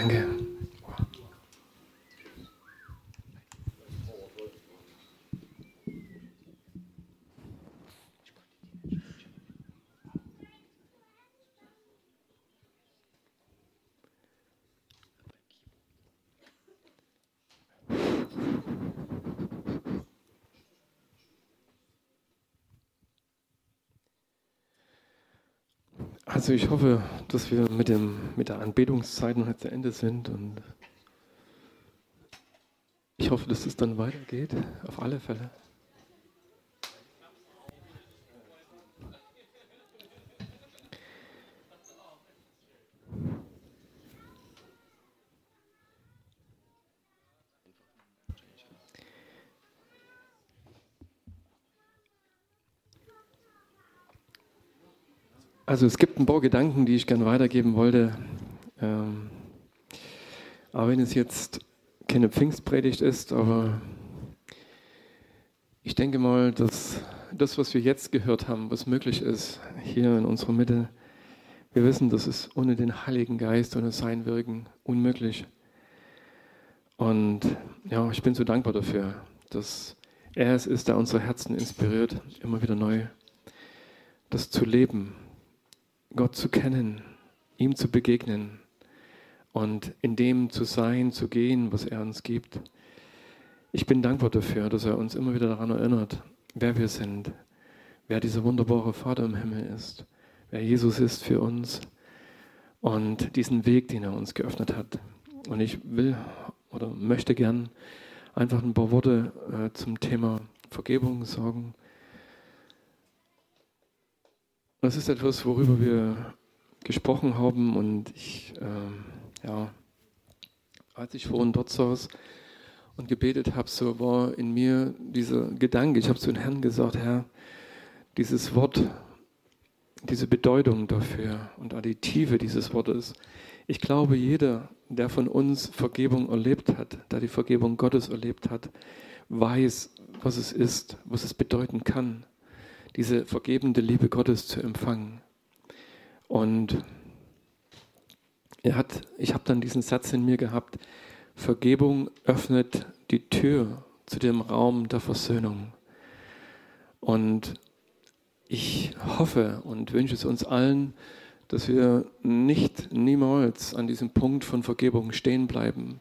Danke. Also ich hoffe, dass wir mit, dem, mit der Anbetungszeit noch zu Ende sind und ich hoffe, dass es dann weitergeht, auf alle Fälle. Also es gibt ein paar Gedanken, die ich gerne weitergeben wollte. Ähm, aber wenn es jetzt keine Pfingstpredigt ist, aber ich denke mal, dass das, was wir jetzt gehört haben, was möglich ist hier in unserer Mitte, wir wissen, das ist ohne den Heiligen Geist, ohne sein Wirken unmöglich. Und ja, ich bin so dankbar dafür, dass er es ist, der unsere Herzen inspiriert, immer wieder neu das zu leben, Gott zu kennen, ihm zu begegnen und in dem zu sein, zu gehen, was er uns gibt. Ich bin dankbar dafür, dass er uns immer wieder daran erinnert, wer wir sind, wer dieser wunderbare Vater im Himmel ist, wer Jesus ist für uns und diesen Weg, den er uns geöffnet hat. Und ich will oder möchte gern einfach ein paar Worte äh, zum Thema Vergebung sagen das ist etwas, worüber wir gesprochen haben und ich, äh, ja, als ich vorhin dort saß und gebetet habe, so war in mir dieser Gedanke, ich habe zu den Herrn gesagt, Herr, dieses Wort, diese Bedeutung dafür und die Tiefe dieses Wortes. Ich glaube, jeder, der von uns Vergebung erlebt hat, der die Vergebung Gottes erlebt hat, weiß, was es ist, was es bedeuten kann diese vergebende Liebe Gottes zu empfangen. Und er hat, ich habe dann diesen Satz in mir gehabt, Vergebung öffnet die Tür zu dem Raum der Versöhnung. Und ich hoffe und wünsche es uns allen, dass wir nicht niemals an diesem Punkt von Vergebung stehen bleiben,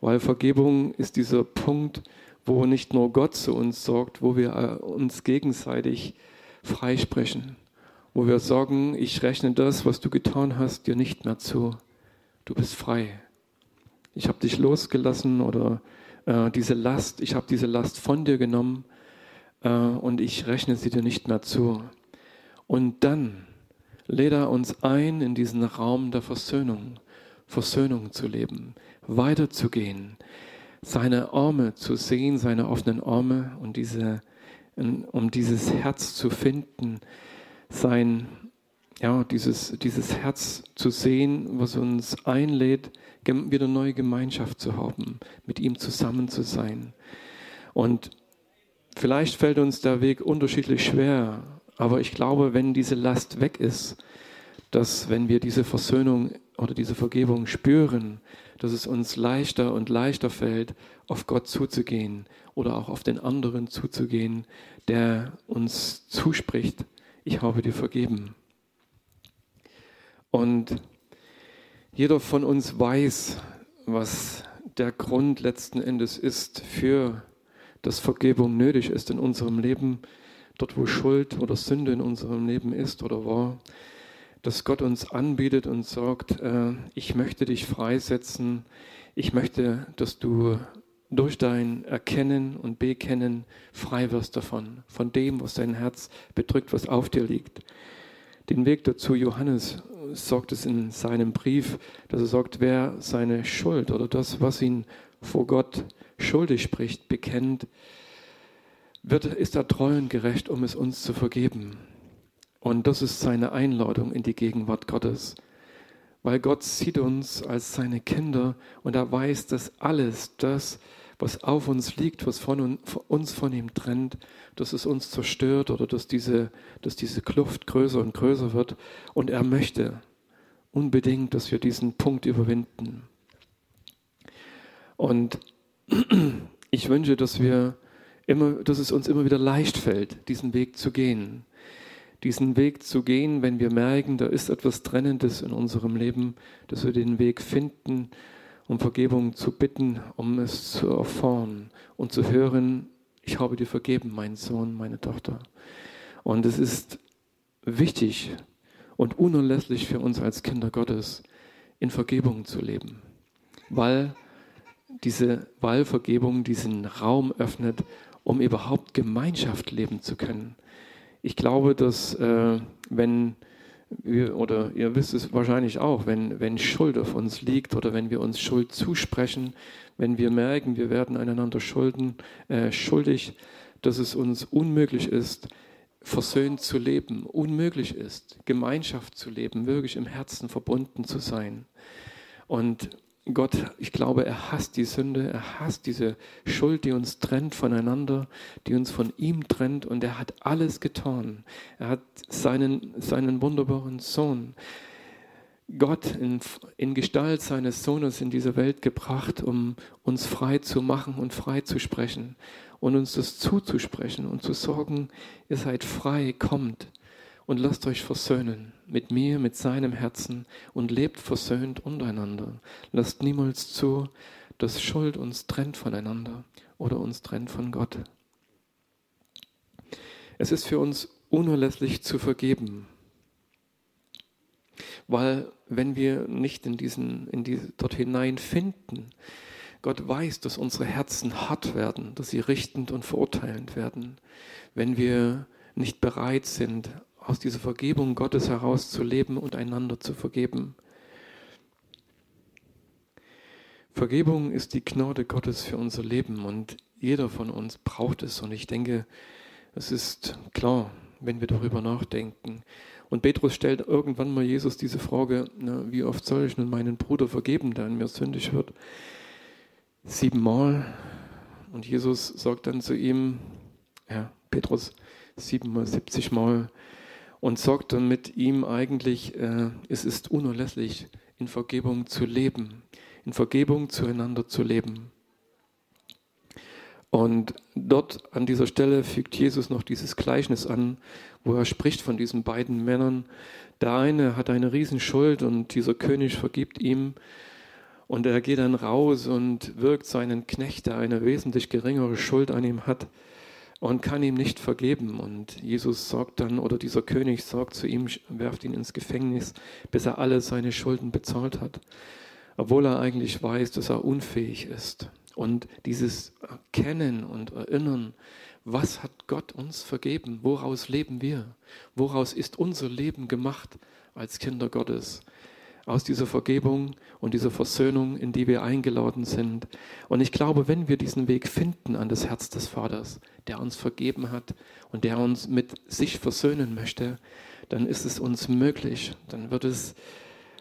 weil Vergebung ist dieser Punkt, wo nicht nur Gott zu uns sorgt, wo wir äh, uns gegenseitig freisprechen, wo wir sagen, ich rechne das, was du getan hast, dir nicht mehr zu. Du bist frei. Ich habe dich losgelassen oder äh, diese Last, ich habe diese Last von dir genommen äh, und ich rechne sie dir nicht mehr zu. Und dann lädt er uns ein, in diesen Raum der Versöhnung, Versöhnung zu leben, weiterzugehen, seine Arme zu sehen, seine offenen Arme und diese, um dieses Herz zu finden, sein, ja, dieses, dieses Herz zu sehen, was uns einlädt, wieder neue Gemeinschaft zu haben, mit ihm zusammen zu sein. Und vielleicht fällt uns der Weg unterschiedlich schwer, aber ich glaube, wenn diese Last weg ist, dass wenn wir diese Versöhnung oder diese Vergebung spüren, dass es uns leichter und leichter fällt, auf Gott zuzugehen oder auch auf den anderen zuzugehen, der uns zuspricht, ich habe dir vergeben. Und jeder von uns weiß, was der Grund letzten Endes ist für dass Vergebung nötig ist in unserem Leben, dort wo Schuld oder Sünde in unserem Leben ist oder war dass Gott uns anbietet und sagt, äh, ich möchte dich freisetzen, ich möchte, dass du durch dein Erkennen und Bekennen frei wirst davon, von dem, was dein Herz bedrückt, was auf dir liegt. Den Weg dazu, Johannes sagt es in seinem Brief, dass er sagt, wer seine Schuld oder das, was ihn vor Gott schuldig spricht, bekennt, wird, ist er treu und gerecht, um es uns zu vergeben. Und das ist seine Einladung in die Gegenwart Gottes. Weil Gott sieht uns als seine Kinder und er weiß, dass alles das, was auf uns liegt, was von uns von ihm trennt, dass es uns zerstört oder dass diese, dass diese Kluft größer und größer wird. Und er möchte unbedingt, dass wir diesen Punkt überwinden. Und ich wünsche, dass wir immer, dass es uns immer wieder leicht fällt, diesen Weg zu gehen. Diesen Weg zu gehen, wenn wir merken, da ist etwas Trennendes in unserem Leben, dass wir den Weg finden, um Vergebung zu bitten, um es zu erfahren und zu hören, ich habe dir vergeben, mein Sohn, meine Tochter. Und es ist wichtig und unerlässlich für uns als Kinder Gottes, in Vergebung zu leben, weil diese Wahlvergebung diesen Raum öffnet, um überhaupt Gemeinschaft leben zu können. Ich glaube, dass äh, wenn wir, oder ihr wisst es wahrscheinlich auch, wenn, wenn Schuld auf uns liegt oder wenn wir uns Schuld zusprechen, wenn wir merken, wir werden einander schulden, äh, schuldig, dass es uns unmöglich ist, versöhnt zu leben, unmöglich ist, Gemeinschaft zu leben, wirklich im Herzen verbunden zu sein. Und Gott, ich glaube, er hasst die Sünde, er hasst diese Schuld, die uns trennt voneinander, die uns von ihm trennt und er hat alles getan. Er hat seinen, seinen wunderbaren Sohn, Gott in, in Gestalt seines Sohnes in diese Welt gebracht, um uns frei zu machen und frei zu sprechen und uns das zuzusprechen und zu sorgen, ihr seid frei, kommt und lasst euch versöhnen mit mir, mit seinem Herzen und lebt versöhnt untereinander. Lasst niemals zu, dass Schuld uns trennt voneinander oder uns trennt von Gott. Es ist für uns unerlässlich zu vergeben, weil wenn wir nicht in diesen, in diese, dort hinein finden, Gott weiß, dass unsere Herzen hart werden, dass sie richtend und verurteilend werden, wenn wir nicht bereit sind, aus dieser Vergebung Gottes heraus zu leben und einander zu vergeben. Vergebung ist die Gnade Gottes für unser Leben und jeder von uns braucht es. Und ich denke, es ist klar, wenn wir darüber nachdenken. Und Petrus stellt irgendwann mal Jesus diese Frage, na, wie oft soll ich nun meinen Bruder vergeben, der an mir sündig wird? siebenmal. Und Jesus sagt dann zu ihm, ja, Petrus, siebenmal, siebzigmal. Und sagt dann mit ihm eigentlich, äh, es ist unerlässlich, in Vergebung zu leben, in Vergebung zueinander zu leben. Und dort an dieser Stelle fügt Jesus noch dieses Gleichnis an, wo er spricht von diesen beiden Männern. Der eine hat eine Riesenschuld und dieser König vergibt ihm und er geht dann raus und wirkt seinen Knecht, der eine wesentlich geringere Schuld an ihm hat und kann ihm nicht vergeben. Und Jesus sagt dann, oder dieser König sagt zu ihm, werft ihn ins Gefängnis, bis er alle seine Schulden bezahlt hat. Obwohl er eigentlich weiß, dass er unfähig ist. Und dieses Erkennen und Erinnern, was hat Gott uns vergeben? Woraus leben wir? Woraus ist unser Leben gemacht als Kinder Gottes? Aus dieser Vergebung und dieser Versöhnung, in die wir eingeladen sind. Und ich glaube, wenn wir diesen Weg finden an das Herz des Vaters, der uns vergeben hat und der uns mit sich versöhnen möchte, dann ist es uns möglich, dann wird es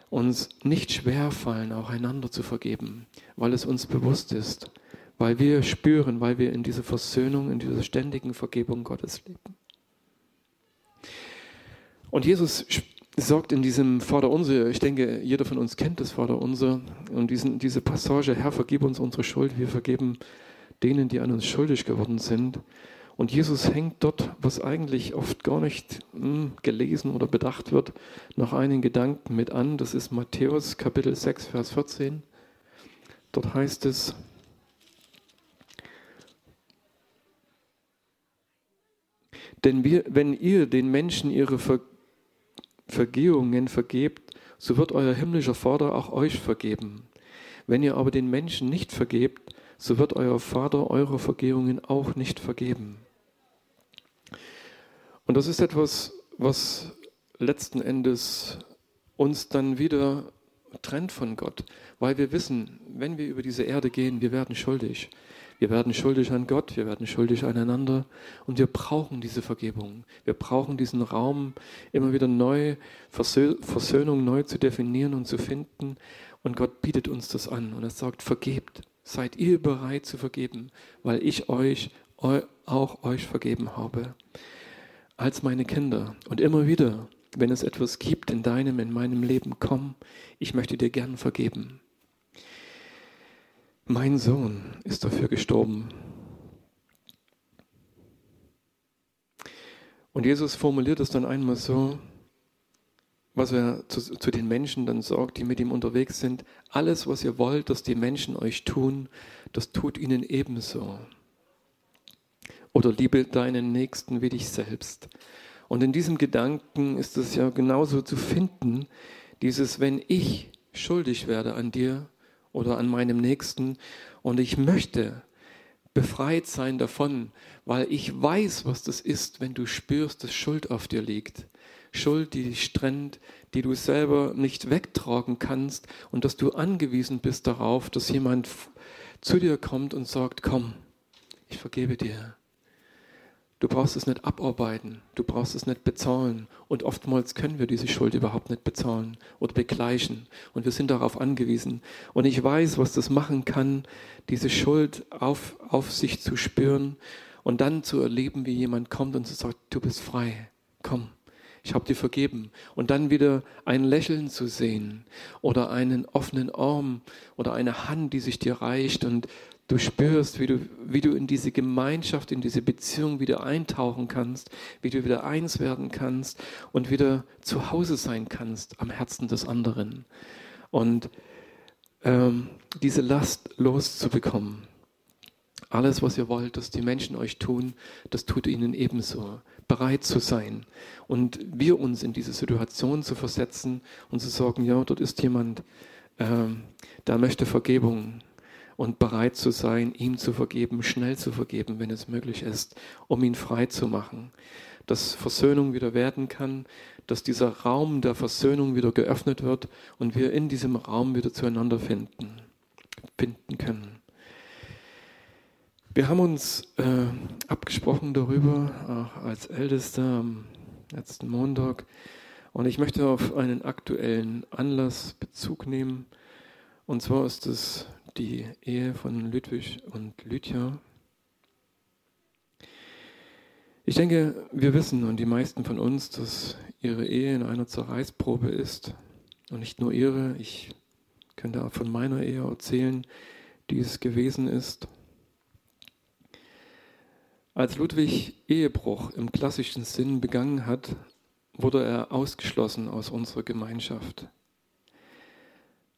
uns nicht schwer fallen, auch einander zu vergeben, weil es uns bewusst ist, weil wir spüren, weil wir in dieser Versöhnung, in dieser ständigen Vergebung Gottes leben. Und Jesus sorgt in diesem Vaterunser, ich denke, jeder von uns kennt das Vaterunser und diesen, diese Passage, Herr, vergib uns unsere Schuld, wir vergeben denen, die an uns schuldig geworden sind. Und Jesus hängt dort, was eigentlich oft gar nicht mh, hm, gelesen oder bedacht wird, noch einen Gedanken mit an. Das ist Matthäus Kapitel 6, Vers 14. Dort heißt es, denn wir, wenn ihr den Menschen ihre Ver Vergehungen vergebt, so wird euer himmlischer Vater auch euch vergeben. Wenn ihr aber den Menschen nicht vergebt, so wird euer Vater eure Vergehungen auch nicht vergeben. Und das ist etwas, was letzten Endes uns dann wieder trennt von Gott, weil wir wissen, wenn wir über diese Erde gehen, wir werden schuldig. Wir werden schuldig an Gott, wir werden schuldig aneinander und wir brauchen diese Vergebung. Wir brauchen diesen Raum immer wieder neu, Versöhnung neu zu definieren und zu finden. Und Gott bietet uns das an und er sagt, vergebt. Seid ihr bereit zu vergeben, weil ich euch auch euch vergeben habe. Als meine Kinder. Und immer wieder, wenn es etwas gibt in deinem, in meinem Leben, komm, ich möchte dir gern vergeben. Mein Sohn ist dafür gestorben. Und Jesus formuliert es dann einmal so, was er zu, zu, den Menschen dann sagt, die mit ihm unterwegs sind. Alles, was ihr wollt, dass die Menschen euch tun, das tut ihnen ebenso. Oder liebe deinen Nächsten wie dich selbst. Und in diesem Gedanken ist es ja genauso zu finden, dieses, wenn ich schuldig werde an dir oder an meinem Nächsten und ich möchte befreit sein davon, weil ich weiß, was das ist, wenn du spürst, dass Schuld auf dir liegt. Schuld, die dich trennt, die du selber nicht wegtragen kannst und dass du angewiesen bist darauf, dass jemand zu dir kommt und sagt, komm, ich vergebe dir. Du brauchst es nicht abarbeiten, du brauchst es nicht bezahlen. Und oftmals können wir diese Schuld überhaupt nicht bezahlen oder begleichen. Und wir sind darauf angewiesen. Und ich weiß, was das machen kann, diese Schuld auf, auf sich zu spüren und dann zu erleben, wie jemand kommt und sagt, du bist frei, komm, ich habe dir vergeben. Und dann wieder ein Lächeln zu sehen oder einen offenen Arm oder eine Hand, die sich dir reicht und du spürst, wie du, wie du in diese Gemeinschaft, in diese Beziehung wieder eintauchen kannst, wie du wieder eins werden kannst und wieder zu Hause sein kannst am Herzen des anderen. Und ähm, diese Last loszubekommen. Alles, was ihr wollt, dass die Menschen euch tun, das tut ihnen ebenso. Bereit zu sein und wir uns in diese Situation zu versetzen und zu sagen, ja, dort ist jemand, ähm, der möchte Vergebung und bereit zu sein, ihm zu vergeben, schnell zu vergeben, wenn es möglich ist, um ihn frei zu machen. Dass Versöhnung wieder werden kann, dass dieser Raum der Versöhnung wieder geöffnet wird und wir in diesem Raum wieder zueinander finden, finden können. Wir haben uns äh, abgesprochen darüber, auch als Ältester am letzten Montag, und ich möchte auf einen aktuellen Anlass Bezug nehmen. Und zwar ist es die Ehe von Ludwig und Lydia. Ich denke, wir wissen und die meisten von uns, dass ihre Ehe in einer Zerreißprobe ist. Und nicht nur ihre, ich könnte auch von meiner Ehe erzählen, die es gewesen ist. Als Ludwig Ehebruch im klassischen Sinn begangen hat, wurde er ausgeschlossen aus unserer Gemeinschaft.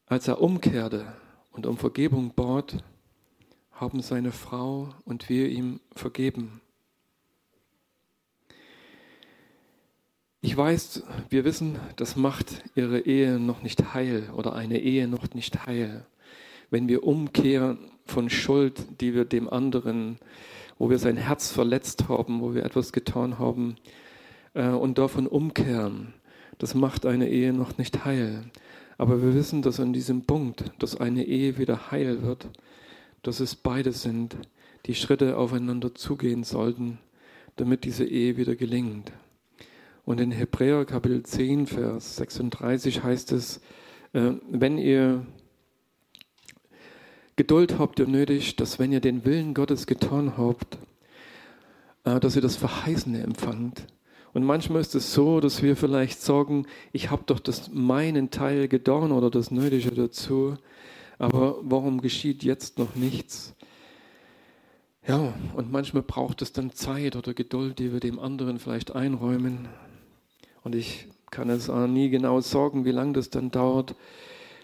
Als er umkehrte und um Vergebung bat, haben seine Frau und wir ihm vergeben. Ich weiß, wir wissen, das macht ihre Ehe noch nicht heil oder eine Ehe noch nicht heil. Wenn wir umkehren von Schuld, die wir dem anderen, wo wir sein Herz verletzt haben, wo wir etwas getan haben, äh, und davon umkehren, das macht eine Ehe noch nicht heil. Aber wir wissen, dass an diesem Punkt, dass eine Ehe wieder heil wird, dass es beide sind, die Schritte aufeinander zugehen sollten, damit diese Ehe wieder gelingt. Und in Hebräer Kapitel 10, Vers 36 heißt es, äh, wenn ihr Geduld habt ihr nötig, dass wenn ihr den Willen Gottes getan habt, äh, dass ihr das Verheißene empfangt. Und manchmal ist es so, dass wir vielleicht sagen, ich habe doch das meinen Teil getan oder das Nötige dazu, aber warum geschieht jetzt noch nichts? Ja, und manchmal braucht es dann Zeit oder Geduld, die wir dem anderen vielleicht einräumen. Und ich kann es auch nie genau sagen, wie lange das dann dauert,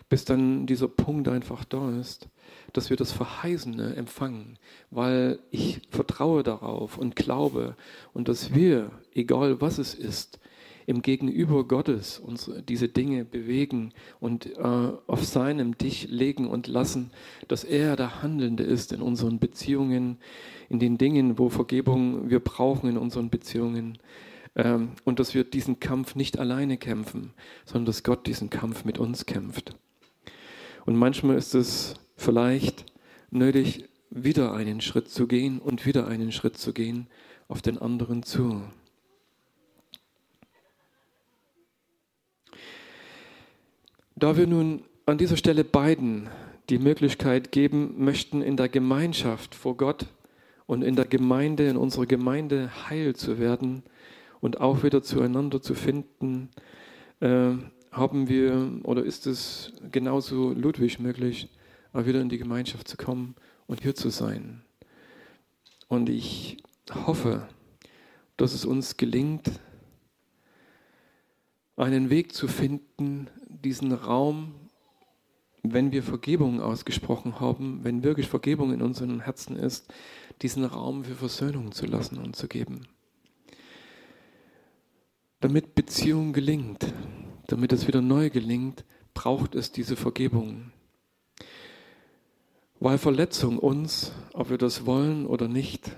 bis dann dieser Punkt einfach da ist dass wir das Verheißene empfangen, weil ich vertraue darauf und glaube und dass wir, egal was es ist, im Gegenüber Gottes uns diese Dinge bewegen und äh, auf seinem Dich legen und lassen, dass er der Handelnde ist in unseren Beziehungen, in den Dingen, wo Vergebung wir brauchen in unseren Beziehungen ähm, und dass wir diesen Kampf nicht alleine kämpfen, sondern dass Gott diesen Kampf mit uns kämpft. Und manchmal ist es vielleicht nötig, wieder einen Schritt zu gehen und wieder einen Schritt zu gehen auf den anderen zu. Da wir nun an dieser Stelle beiden die Möglichkeit geben möchten, in der Gemeinschaft vor Gott und in der Gemeinde, in unserer Gemeinde heil zu werden und auch wieder zueinander zu finden, äh, haben wir oder ist es genauso Ludwig möglich, wieder in die Gemeinschaft zu kommen und hier zu sein. Und ich hoffe, dass es uns gelingt, einen Weg zu finden, diesen Raum, wenn wir Vergebung ausgesprochen haben, wenn wirklich Vergebung in unseren Herzen ist, diesen Raum für Versöhnung zu lassen und zu geben. Damit Beziehung gelingt, damit es wieder neu gelingt, braucht es diese Vergebung. Weil Verletzung uns, ob wir das wollen oder nicht,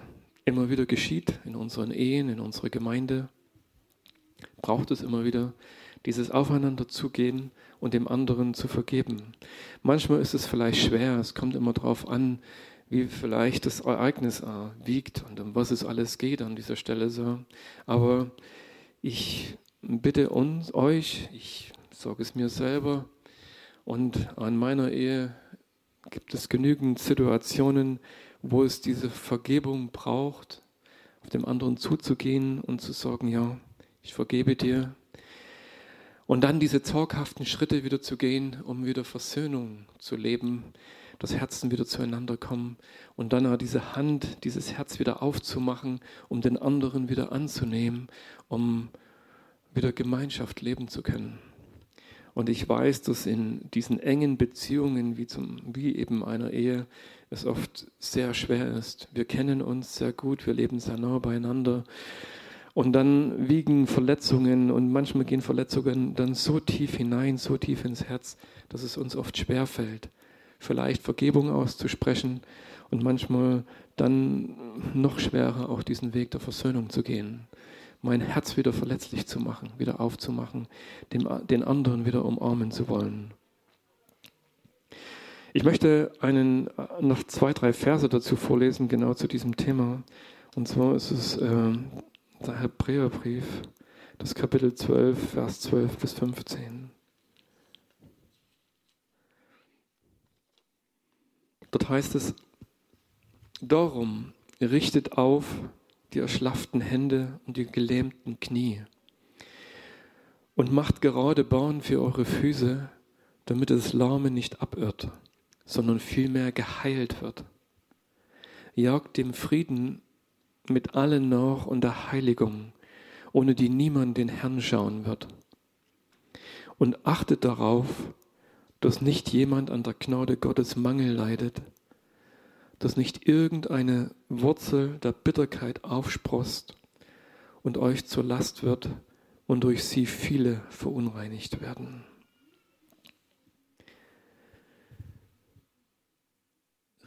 immer wieder geschieht in unseren Ehen, in unserer Gemeinde, braucht es immer wieder dieses Aufeinander zugehen und dem anderen zu vergeben. Manchmal ist es vielleicht schwer, es kommt immer darauf an, wie vielleicht das Ereignis äh, wiegt und um was es alles geht an dieser Stelle so. Aber ich bitte uns, euch, ich sage es mir selber und an meiner Ehe gibt es genügend Situationen, wo es diese Vergebung braucht, auf dem anderen zuzugehen und zu sagen, ja, ich vergebe dir. Und dann diese zaghaften Schritte wieder zu gehen, um wieder Versöhnung zu leben, das Herzen wieder zueinander kommen und dann auch diese Hand, dieses Herz wieder aufzumachen, um den anderen wieder anzunehmen, um wieder Gemeinschaft leben zu können. Und ich weiß, dass in diesen engen Beziehungen, wie, zum, wie eben einer Ehe, es oft sehr schwer ist. Wir kennen uns sehr gut, wir leben sehr nah beieinander. Und dann wiegen Verletzungen und manchmal gehen Verletzungen dann so tief hinein, so tief ins Herz, dass es uns oft schwer fällt, vielleicht Vergebung auszusprechen und manchmal dann noch schwerer auch diesen Weg der Versöhnung zu gehen mein Herz wieder verletzlich zu machen, wieder aufzumachen, dem, den anderen wieder umarmen zu wollen. Ich möchte einen, noch zwei, drei Verse dazu vorlesen, genau zu diesem Thema. Und zwar ist es äh, der Hebräerbrief, das Kapitel 12, Vers 12 bis 15. Dort heißt es, darum richtet auf, die erschlafften Hände und die gelähmten Knie. Und macht gerade Bahn für eure Füße, damit das Lahme nicht abirrt, sondern vielmehr geheilt wird. Jagt dem Frieden mit allen nach und der Heiligung, ohne die niemand den Herrn schauen wird. Und achtet darauf, dass nicht jemand an der Gnade Gottes Mangel leidet, dass nicht irgendeine Wurzel der Bitterkeit aufsprost und euch zur Last wird und durch sie viele verunreinigt werden.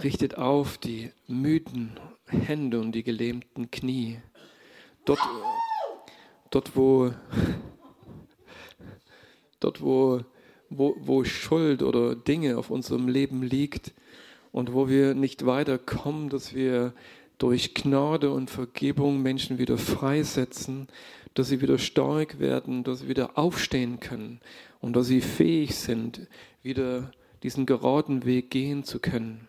Richtet auf die müden Hände und die gelähmten Knie. Dort, dort wo, dort wo, wo, wo Schuld oder Dinge auf unserem Leben liegt, und wo wir nicht weiterkommen, dass wir durch Gnade und Vergebung Menschen wieder freisetzen, dass sie wieder stark werden, dass sie wieder aufstehen können und dass sie fähig sind, wieder diesen geraden Weg gehen zu können.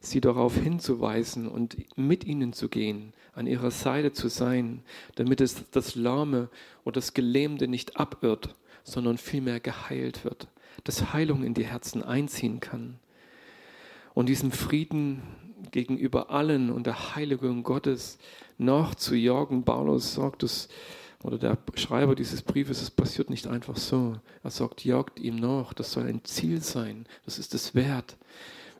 Sie darauf hinzuweisen und mit ihnen zu gehen, an ihrer Seite zu sein, damit es das Lahme oder das Gelähmte nicht abirrt, sondern vielmehr geheilt wird, dass Heilung in die Herzen einziehen kann und diesem Frieden gegenüber allen und der Heiligung Gottes nachzujagen. Paulus sagt es, oder der Schreiber dieses Briefes, es passiert nicht einfach so. Er sagt, jagt ihm nach, das soll ein Ziel sein, das ist es wert,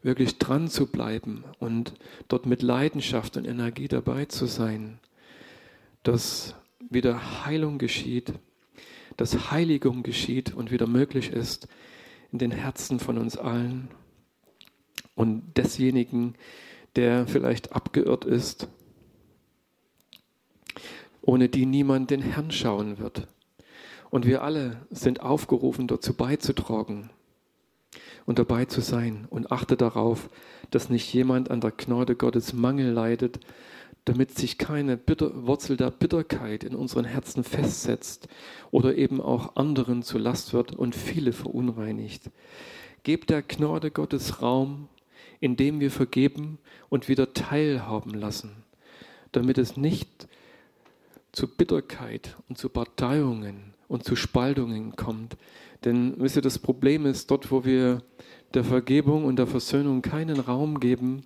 wirklich dran zu bleiben und dort mit Leidenschaft und Energie dabei zu sein, dass wieder Heilung geschieht, dass Heiligung geschieht und wieder möglich ist in den Herzen von uns allen und desjenigen, der vielleicht abgeirrt ist, ohne die niemand den Herrn schauen wird. Und wir alle sind aufgerufen, dazu beizutragen und dabei zu sein. Und achte darauf, dass nicht jemand an der Gnade Gottes Mangel leidet, damit sich keine Bitter Wurzel der Bitterkeit in unseren Herzen festsetzt oder eben auch anderen zu Last wird und viele verunreinigt. Gebt der Gnade Gottes Raum indem wir vergeben und wieder teilhaben lassen, damit es nicht zu Bitterkeit und zu Parteiungen und zu Spaltungen kommt. Denn wisst ihr, das Problem ist, dort, wo wir der Vergebung und der Versöhnung keinen Raum geben,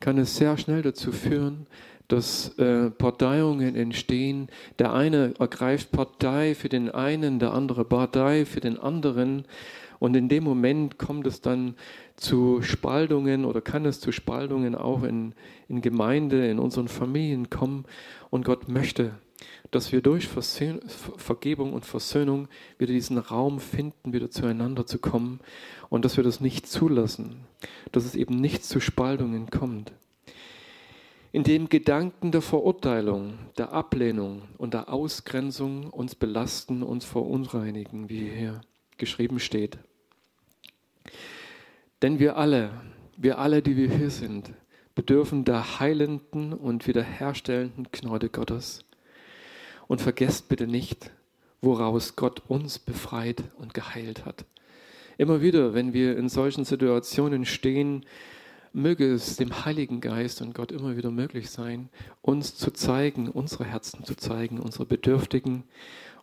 kann es sehr schnell dazu führen, dass äh, Parteiungen entstehen. Der eine ergreift Partei für den einen, der andere Partei für den anderen. Und in dem Moment kommt es dann zu Spaltungen oder kann es zu Spaltungen auch in, in Gemeinde, in unseren Familien kommen. Und Gott möchte, dass wir durch Vergebung und Versöhnung wieder diesen Raum finden, wieder zueinander zu kommen und dass wir das nicht zulassen, dass es eben nicht zu Spaltungen kommt. In dem Gedanken der Verurteilung, der Ablehnung und der Ausgrenzung uns belasten, uns verunreinigen, wie hier geschrieben steht. Denn wir alle, wir alle, die wir hier sind, bedürfen der heilenden und wiederherstellenden Gnade Gottes. Und vergesst bitte nicht, woraus Gott uns befreit und geheilt hat. Immer wieder, wenn wir in solchen Situationen stehen, möge es dem Heiligen Geist und Gott immer wieder möglich sein, uns zu zeigen, unsere Herzen zu zeigen, unsere Bedürftigen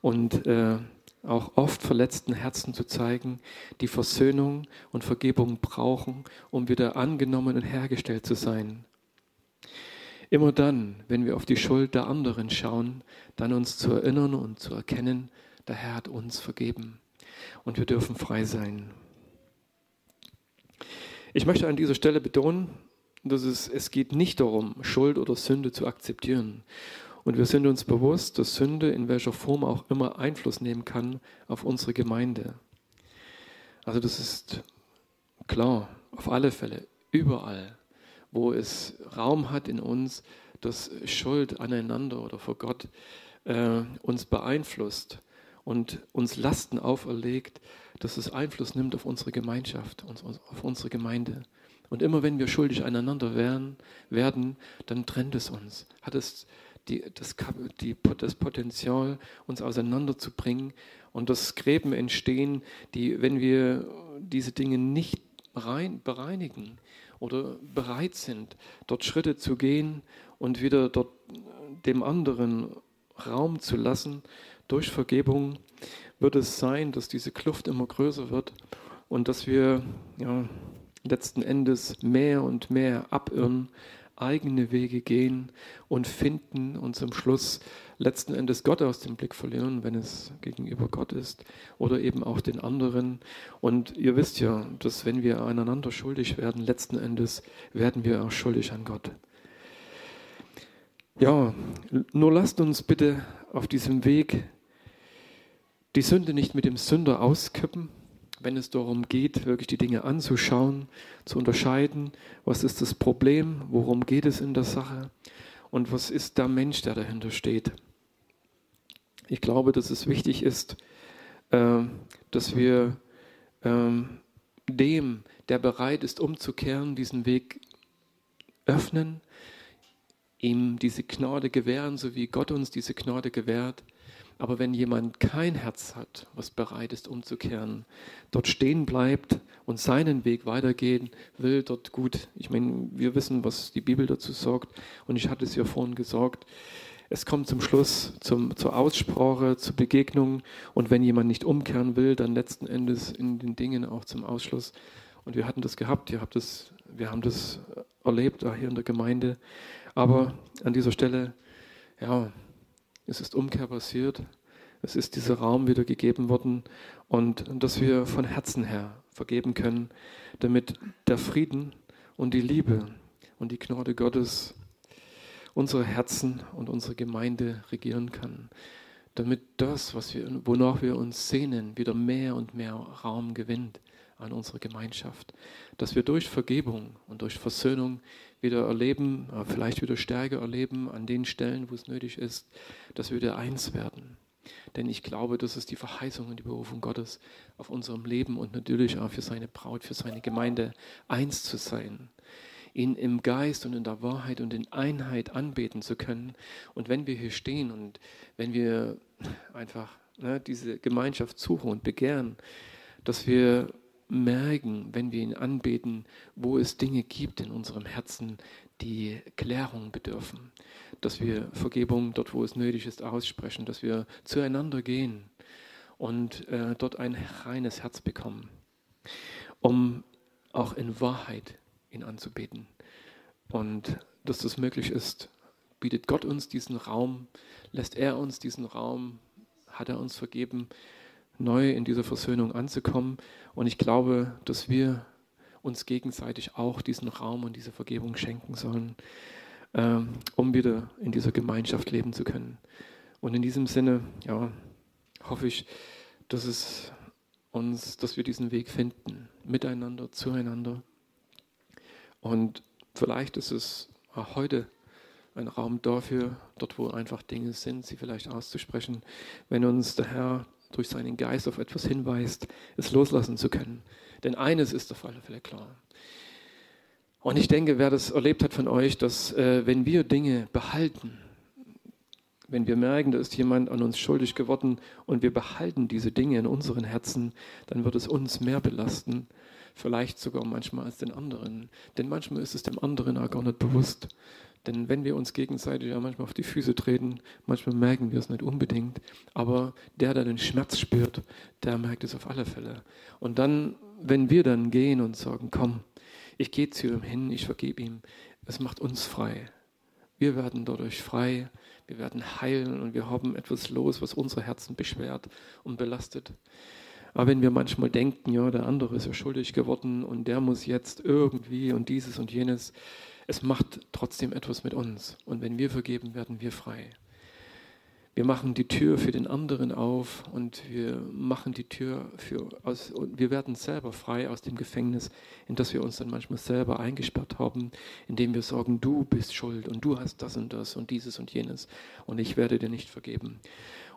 und äh, auch oft verletzten Herzen zu zeigen, die Versöhnung und Vergebung brauchen, um wieder angenommen und hergestellt zu sein. Immer dann, wenn wir auf die Schuld der anderen schauen, dann uns zu erinnern und zu erkennen, der Herr hat uns vergeben und wir dürfen frei sein. Ich möchte an dieser Stelle betonen, dass es, es geht nicht darum, Schuld oder Sünde zu akzeptieren und wir sind uns bewusst, dass Sünde in welcher Form auch immer Einfluss nehmen kann auf unsere Gemeinde. Also das ist klar, auf alle Fälle, überall, wo es Raum hat in uns, dass Schuld aneinander oder vor Gott äh, uns beeinflusst und uns Lasten auferlegt, dass es Einfluss nimmt auf unsere Gemeinschaft, auf unsere Gemeinde. Und immer wenn wir schuldig aneinander werden, werden dann trennt es uns, hat es die, das, die, das Potenzial, uns auseinanderzubringen. Und dass Gräben entstehen, die, wenn wir diese Dinge nicht rein, bereinigen oder bereit sind, dort Schritte zu gehen und wieder dort dem anderen Raum zu lassen, durch Vergebung wird es sein, dass diese Kluft immer größer wird und dass wir ja, letzten Endes mehr und mehr abirren eigene Wege gehen und finden und zum Schluss letzten Endes Gott aus dem Blick verlieren, wenn es gegenüber Gott ist oder eben auch den anderen. Und ihr wisst ja, dass wenn wir einander schuldig werden, letzten Endes werden wir auch schuldig an Gott. Ja, nur lasst uns bitte auf diesem Weg die Sünde nicht mit dem Sünder auskippen, wenn es darum geht, wirklich die Dinge anzuschauen, zu unterscheiden, was ist das Problem, worum geht es in der Sache und was ist der Mensch, der dahinter steht. Ich glaube, dass es wichtig ist, äh, dass wir ähm, dem, der bereit ist, umzukehren, diesen Weg öffnen, ihm diese Gnade gewähren, so wie Gott uns diese Gnade gewährt aber wenn jemand kein Herz hat, was bereit ist umzukehren, dort stehen bleibt und seinen Weg weitergehen will, dort gut. Ich meine, wir wissen, was die Bibel dazu sagt. Und ich hatte es ja vorhin gesagt. Es kommt zum Schluss zum, zur Aussprache, zur Begegnung. Und wenn jemand nicht umkehren will, dann letzten Endes in den Dingen auch zum Ausschluss. Und wir hatten das gehabt, ihr habt das, wir haben das erlebt, auch hier in der Gemeinde. Aber an dieser Stelle, ja, es ist Umkehr passiert. Es ist dieser Raum wieder gegeben worden und dass wir von Herzen her vergeben können, damit der Frieden und die Liebe und die Gnade Gottes unsere Herzen und unsere Gemeinde regieren kann. Damit das, was wir, wonach wir uns sehnen, wieder mehr und mehr Raum gewinnt an unserer Gemeinschaft. Dass wir durch Vergebung und durch Versöhnung wieder erleben, äh, vielleicht wieder stärker erleben an den Stellen, wo es nötig ist, dass wir wieder eins werden. Denn ich glaube, das ist die Verheißung und die Berufung Gottes auf unserem Leben und natürlich auch für seine Braut, für seine Gemeinde eins zu sein. Ihn im Geist und in der Wahrheit und in Einheit anbeten zu können. Und wenn wir hier stehen und wenn wir einfach ne, diese Gemeinschaft suchen und begehren, dass wir merken, wenn wir ihn anbeten, wo es Dinge gibt in unserem Herzen, die Klärung bedürfen. Dass wir Vergebung dort, wo es nötig ist, aussprechen, dass wir zueinander gehen und äh, dort ein reines Herz bekommen. Um auch in Wahrheit ihn anzubeten. Und dass das möglich ist, bietet Gott uns diesen Raum, lässt er uns diesen Raum, hat er uns vergeben, neu in dieser Versöhnung anzukommen. Und ich glaube, dass wir uns gegenseitig auch diesen Raum und diese Vergebung schenken sollen, ähm, um wieder in dieser Gemeinschaft leben zu können. Und in diesem Sinne, ja, hoffe ich, dass es uns, dass wir diesen Weg finden, miteinander, zueinander. Und vielleicht ist es auch heute ein Raum dafür, dort wo einfach Dinge sind, sie vielleicht auszusprechen, wenn uns der Herr durch seinen Geist auf etwas hinweist, es loslassen zu können. Denn eines ist auf alle Fälle klar. Und ich denke, wer das erlebt hat von euch, dass äh, wenn wir Dinge behalten, wenn wir merken, da ist jemand an uns schuldig geworden und wir behalten diese Dinge in unseren Herzen, dann wird es uns mehr belasten, vielleicht sogar manchmal als den anderen. Denn manchmal ist es dem anderen auch gar nicht bewusst. Denn wenn wir uns gegenseitig ja manchmal auf die Füße treten, manchmal merken wir es nicht unbedingt, aber der, der den Schmerz spürt, der merkt es auf alle Fälle. Und dann, wenn wir dann gehen und sagen, komm, ich gehe zu ihm hin, ich vergebe ihm, es macht uns frei. Wir werden dadurch frei, wir werden heilen und wir haben etwas los, was unsere Herzen beschwert und belastet. Aber wenn wir manchmal denken, ja, der andere ist ja schuldig geworden und der muss jetzt irgendwie und dieses und jenes, es macht trotzdem etwas mit uns. Und wenn wir vergeben, werden wir frei. Wir machen die Tür für den anderen auf und wir machen die Tür für aus, und wir werden selber frei aus dem Gefängnis, in das wir uns dann manchmal selber eingesperrt haben, indem wir sagen, du bist schuld und du hast das und das und dieses und jenes und ich werde dir nicht vergeben.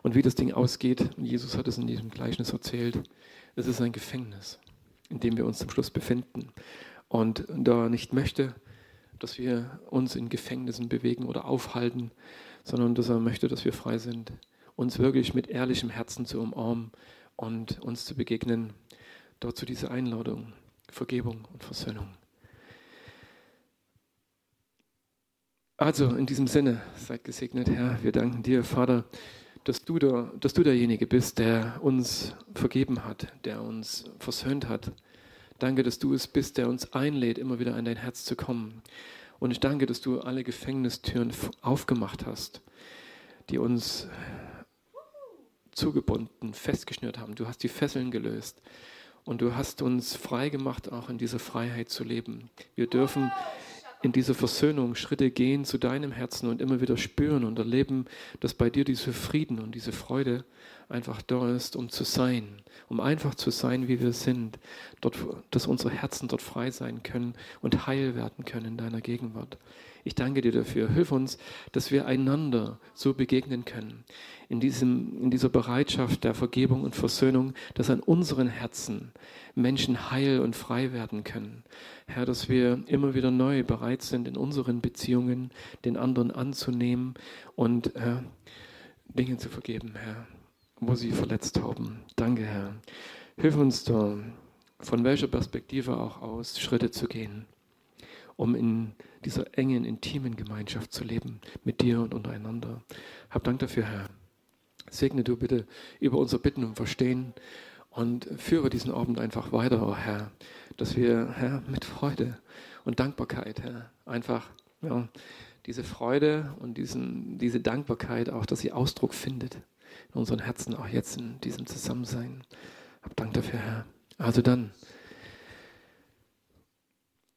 Und wie das Ding ausgeht, Jesus hat es in diesem Gleichnis erzählt, es ist ein Gefängnis, in dem wir uns zum Schluss befinden. Und da er nicht möchte, dass wir uns in Gefängnissen bewegen oder aufhalten, sondern dass er möchte, dass wir frei sind, uns wirklich mit ehrlichem Herzen zu umarmen und uns zu begegnen. Dazu diese Einladung, Vergebung und Versöhnung. Also in diesem Sinne, seid gesegnet, Herr. Wir danken dir, Vater, dass du, der, dass du derjenige bist, der uns vergeben hat, der uns versöhnt hat. Danke, dass du es bist, der uns einlädt, immer wieder an dein Herz zu kommen. Und ich danke, dass du alle Gefängnistüren aufgemacht hast, die uns zugebunden, festgeschnürt haben. Du hast die Fesseln gelöst. Und du hast uns frei gemacht, auch in dieser Freiheit zu leben. Wir dürfen in diese Versöhnung Schritte gehen zu deinem Herzen und immer wieder spüren und erleben, dass bei dir dieser Frieden und diese Freude einfach da ist, um zu sein, um einfach zu sein, wie wir sind, dort, dass unsere Herzen dort frei sein können und heil werden können in deiner Gegenwart. Ich danke dir dafür. Hilf uns, dass wir einander so begegnen können. In, diesem, in dieser Bereitschaft der Vergebung und Versöhnung, dass an unseren Herzen Menschen heil und frei werden können. Herr, dass wir immer wieder neu bereit sind, in unseren Beziehungen den anderen anzunehmen und äh, Dinge zu vergeben, Herr, wo sie verletzt haben. Danke, Herr. Hilf uns da, von welcher Perspektive auch aus, Schritte zu gehen, um in dieser engen, intimen Gemeinschaft zu leben, mit dir und untereinander. Hab Dank dafür, Herr. Segne du bitte über unser Bitten und Verstehen und führe diesen Abend einfach weiter, oh Herr, dass wir, Herr, mit Freude und Dankbarkeit, Herr, einfach ja, diese Freude und diesen, diese Dankbarkeit auch, dass sie Ausdruck findet in unseren Herzen, auch jetzt in diesem Zusammensein. Hab Dank dafür, Herr. Also dann,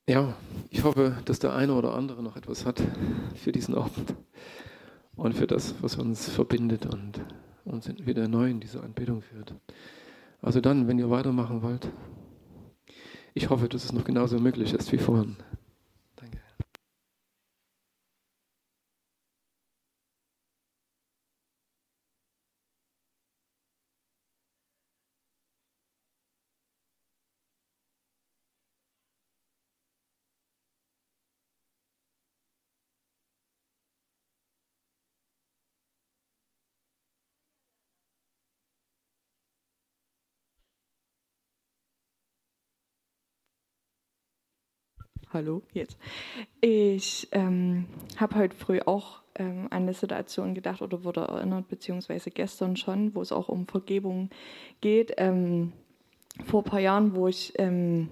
ja, ich hoffe, dass der eine oder andere noch etwas hat für diesen Abend und für das, was uns verbindet und uns wieder neu in diese Anbetung führt. Also dann, wenn ihr weitermachen wollt, ich hoffe, dass es noch genauso möglich ist wie vorhin. Hallo, jetzt. Ich ähm, habe heute früh auch ähm, an eine Situation gedacht oder wurde erinnert, beziehungsweise gestern schon, wo es auch um Vergebung geht. Ähm, vor ein paar Jahren, wo ich ähm,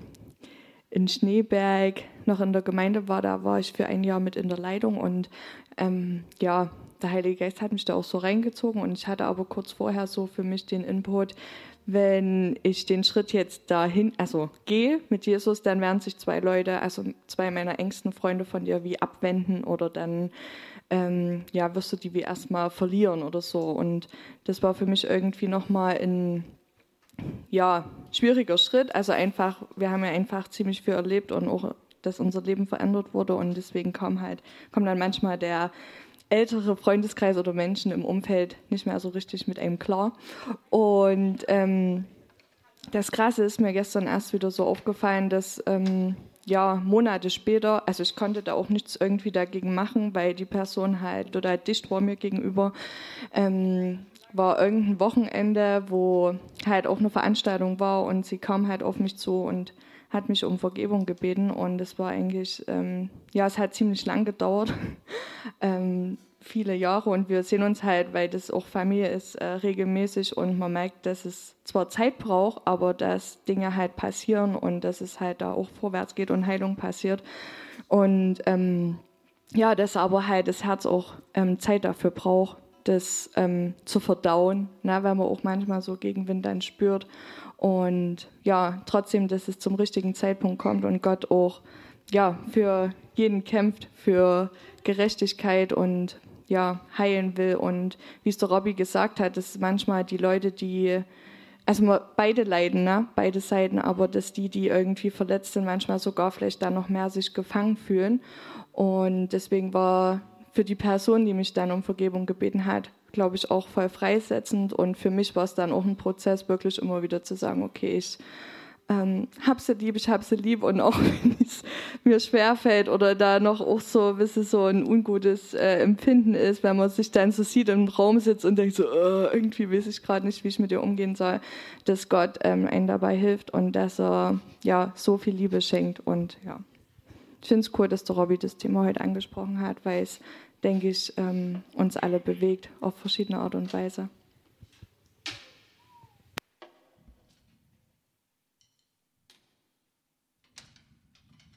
in Schneeberg noch in der Gemeinde war, da war ich für ein Jahr mit in der Leitung und ähm, ja, der Heilige Geist hat mich da auch so reingezogen und ich hatte aber kurz vorher so für mich den Input, wenn ich den Schritt jetzt dahin, also gehe mit Jesus, dann werden sich zwei Leute, also zwei meiner engsten Freunde von dir wie abwenden oder dann ähm, ja, wirst du die wie erstmal verlieren oder so. Und das war für mich irgendwie nochmal ein ja, schwieriger Schritt. Also einfach, wir haben ja einfach ziemlich viel erlebt und auch, dass unser Leben verändert wurde und deswegen kam halt, kommt dann manchmal der ältere Freundeskreis oder Menschen im Umfeld nicht mehr so richtig mit einem klar. Und ähm, das Krasse ist mir gestern erst wieder so aufgefallen, dass ähm, ja, Monate später, also ich konnte da auch nichts irgendwie dagegen machen, weil die Person halt total dicht war mir gegenüber. Ähm, war irgendein Wochenende, wo halt auch eine Veranstaltung war und sie kam halt auf mich zu und hat mich um Vergebung gebeten und es war eigentlich, ähm, ja, es hat ziemlich lang gedauert, ähm, viele Jahre und wir sehen uns halt, weil das auch Familie ist, äh, regelmäßig und man merkt, dass es zwar Zeit braucht, aber dass Dinge halt passieren und dass es halt da auch vorwärts geht und Heilung passiert. Und ähm, ja, dass aber halt das Herz auch ähm, Zeit dafür braucht, das ähm, zu verdauen, ne, weil man auch manchmal so Gegenwind dann spürt und ja, trotzdem, dass es zum richtigen Zeitpunkt kommt und Gott auch ja, für jeden kämpft, für Gerechtigkeit und ja, heilen will. Und wie es der Robby gesagt hat, dass manchmal die Leute, die, also beide leiden, ne? beide Seiten, aber dass die, die irgendwie verletzt sind, manchmal sogar vielleicht da noch mehr sich gefangen fühlen. Und deswegen war für die Person, die mich dann um Vergebung gebeten hat, glaube ich, auch voll freisetzend. Und für mich war es dann auch ein Prozess, wirklich immer wieder zu sagen, okay, ich ähm, hab sie lieb, ich hab sie lieb und auch wenn es mir schwerfällt oder da noch auch so, wie so ein ungutes äh, Empfinden ist, wenn man sich dann so sieht im Raum sitzt und denkt so, äh, irgendwie weiß ich gerade nicht, wie ich mit dir umgehen soll, dass Gott ähm, einen dabei hilft und dass er ja so viel Liebe schenkt und ja. Ich finde es cool, dass der Robby das Thema heute angesprochen hat, weil es, denke ich, ähm, uns alle bewegt auf verschiedene Art und Weise.